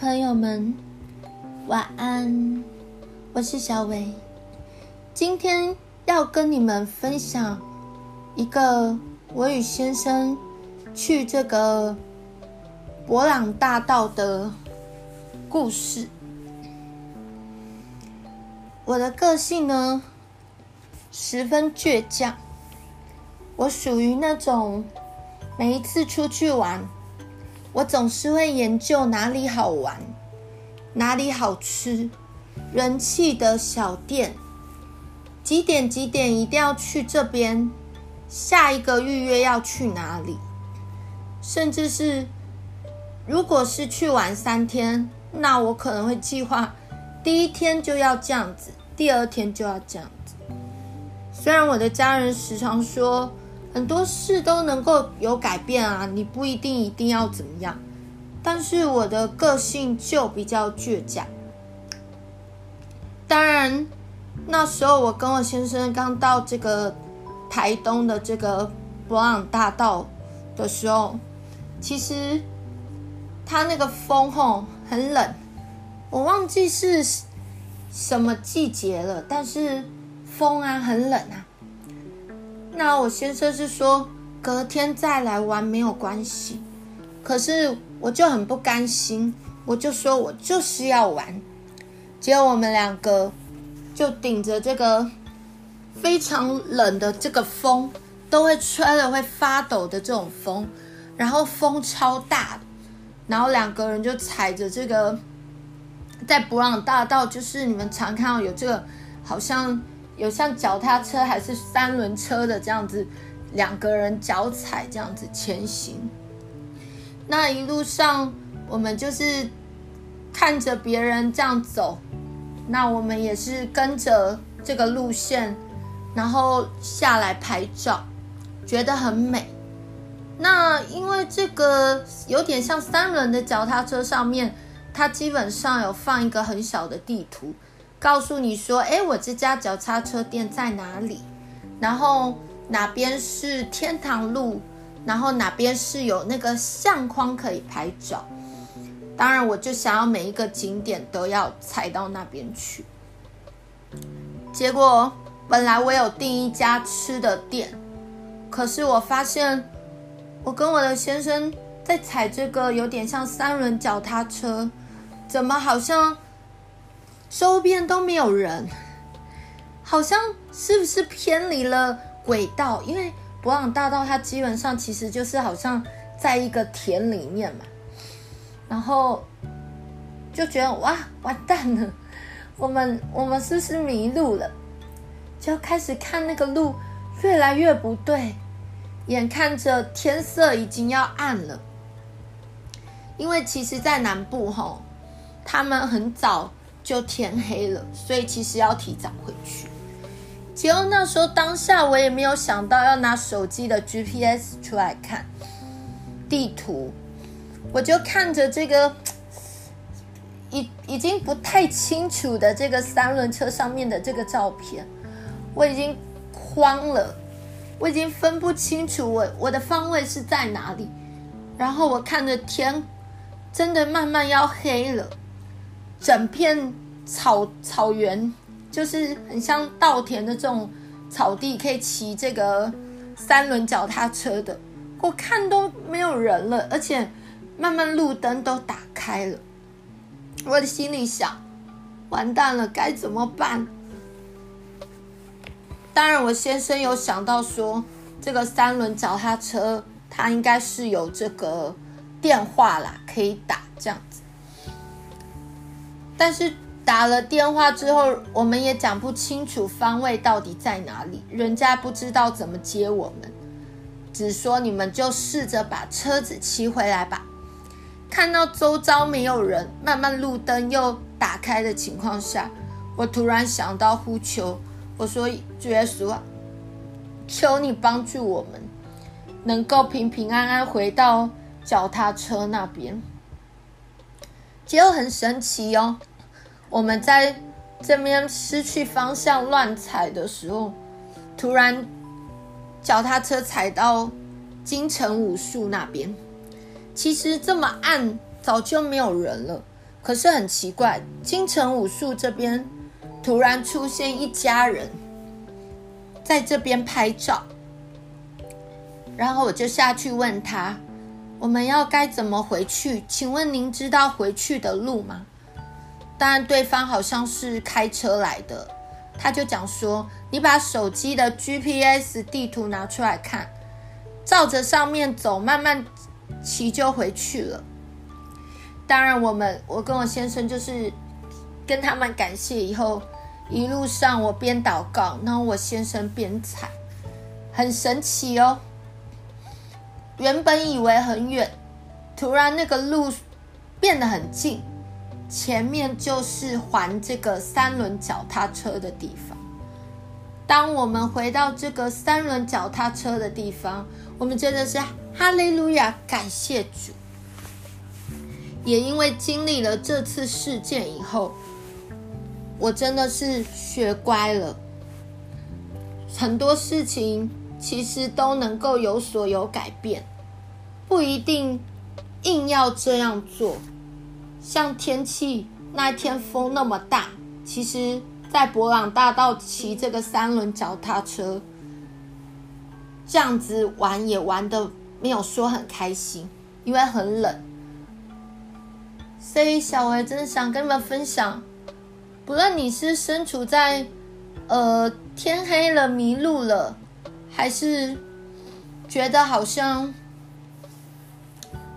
朋友们，晚安，我是小伟。今天要跟你们分享一个我与先生去这个博朗大道的故事。我的个性呢，十分倔强。我属于那种每一次出去玩，我总是会研究哪里好玩，哪里好吃，人气的小店，几点几点一定要去这边，下一个预约要去哪里，甚至是如果是去玩三天，那我可能会计划第一天就要这样子，第二天就要这样子。虽然我的家人时常说，很多事都能够有改变啊，你不一定一定要怎么样。但是我的个性就比较倔强。当然，那时候我跟我先生刚到这个台东的这个博朗大道的时候，其实它那个风吼很冷，我忘记是什么季节了，但是风啊很冷啊。那我先生是说隔天再来玩没有关系，可是我就很不甘心，我就说我就是要玩。结果我们两个就顶着这个非常冷的这个风，都会吹了会发抖的这种风，然后风超大，然后两个人就踩着这个在博朗大道，就是你们常看到有这个好像。有像脚踏车还是三轮车的这样子，两个人脚踩这样子前行。那一路上，我们就是看着别人这样走，那我们也是跟着这个路线，然后下来拍照，觉得很美。那因为这个有点像三轮的脚踏车，上面它基本上有放一个很小的地图。告诉你说，诶，我这家脚踏车店在哪里？然后哪边是天堂路？然后哪边是有那个相框可以拍照？当然，我就想要每一个景点都要踩到那边去。结果本来我有订一家吃的店，可是我发现我跟我的先生在踩这个有点像三轮脚踏车，怎么好像？周边都没有人，好像是不是偏离了轨道？因为博朗大道它基本上其实就是好像在一个田里面嘛，然后就觉得哇，完蛋了，我们我们是不是迷路了？就开始看那个路越来越不对，眼看着天色已经要暗了，因为其实，在南部吼，他们很早。就天黑了，所以其实要提早回去。结果那时候当下我也没有想到要拿手机的 GPS 出来看地图，我就看着这个已已经不太清楚的这个三轮车上面的这个照片，我已经慌了，我已经分不清楚我我的方位是在哪里。然后我看着天，真的慢慢要黑了。整片草草原就是很像稻田的这种草地，可以骑这个三轮脚踏车的。我看都没有人了，而且慢慢路灯都打开了。我的心里想：完蛋了，该怎么办？当然，我先生有想到说，这个三轮脚踏车它应该是有这个电话啦，可以打这样子。但是打了电话之后，我们也讲不清楚方位到底在哪里，人家不知道怎么接我们，只说你们就试着把车子骑回来吧。看到周遭没有人，慢慢路灯又打开的情况下，我突然想到呼求，我说：“主耶稣啊，求你帮助我们，能够平平安安回到脚踏车那边。”结果很神奇哦。我们在这边失去方向、乱踩的时候，突然脚踏车踩到金城武术那边。其实这么暗，早就没有人了。可是很奇怪，金城武术这边突然出现一家人在这边拍照，然后我就下去问他，我们要该怎么回去？请问您知道回去的路吗？当然，对方好像是开车来的，他就讲说：“你把手机的 GPS 地图拿出来看，照着上面走，慢慢骑就回去了。”当然，我们我跟我先生就是跟他们感谢以后，一路上我边祷告，然后我先生边踩，很神奇哦。原本以为很远，突然那个路变得很近。前面就是还这个三轮脚踏车的地方。当我们回到这个三轮脚踏车的地方，我们真的是哈利路亚，感谢主。也因为经历了这次事件以后，我真的是学乖了。很多事情其实都能够有所有改变，不一定硬要这样做。像天气那一天风那么大，其实，在博朗大道骑这个三轮脚踏车，这样子玩也玩的没有说很开心，因为很冷。所以小维真的想跟你们分享，不论你是身处在呃天黑了迷路了，还是觉得好像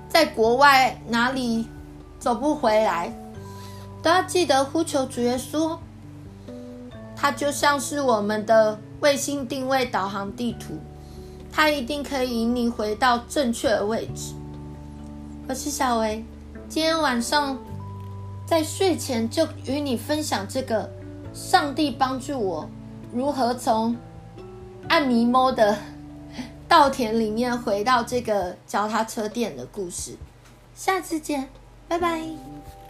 在国外哪里。走不回来，都要记得呼求主耶稣。它就像是我们的卫星定位导航地图，它一定可以引你回到正确的位置。我是小维，今天晚上在睡前就与你分享这个上帝帮助我如何从暗迷摸的 稻田里面回到这个脚踏车店的故事。下次见。拜拜。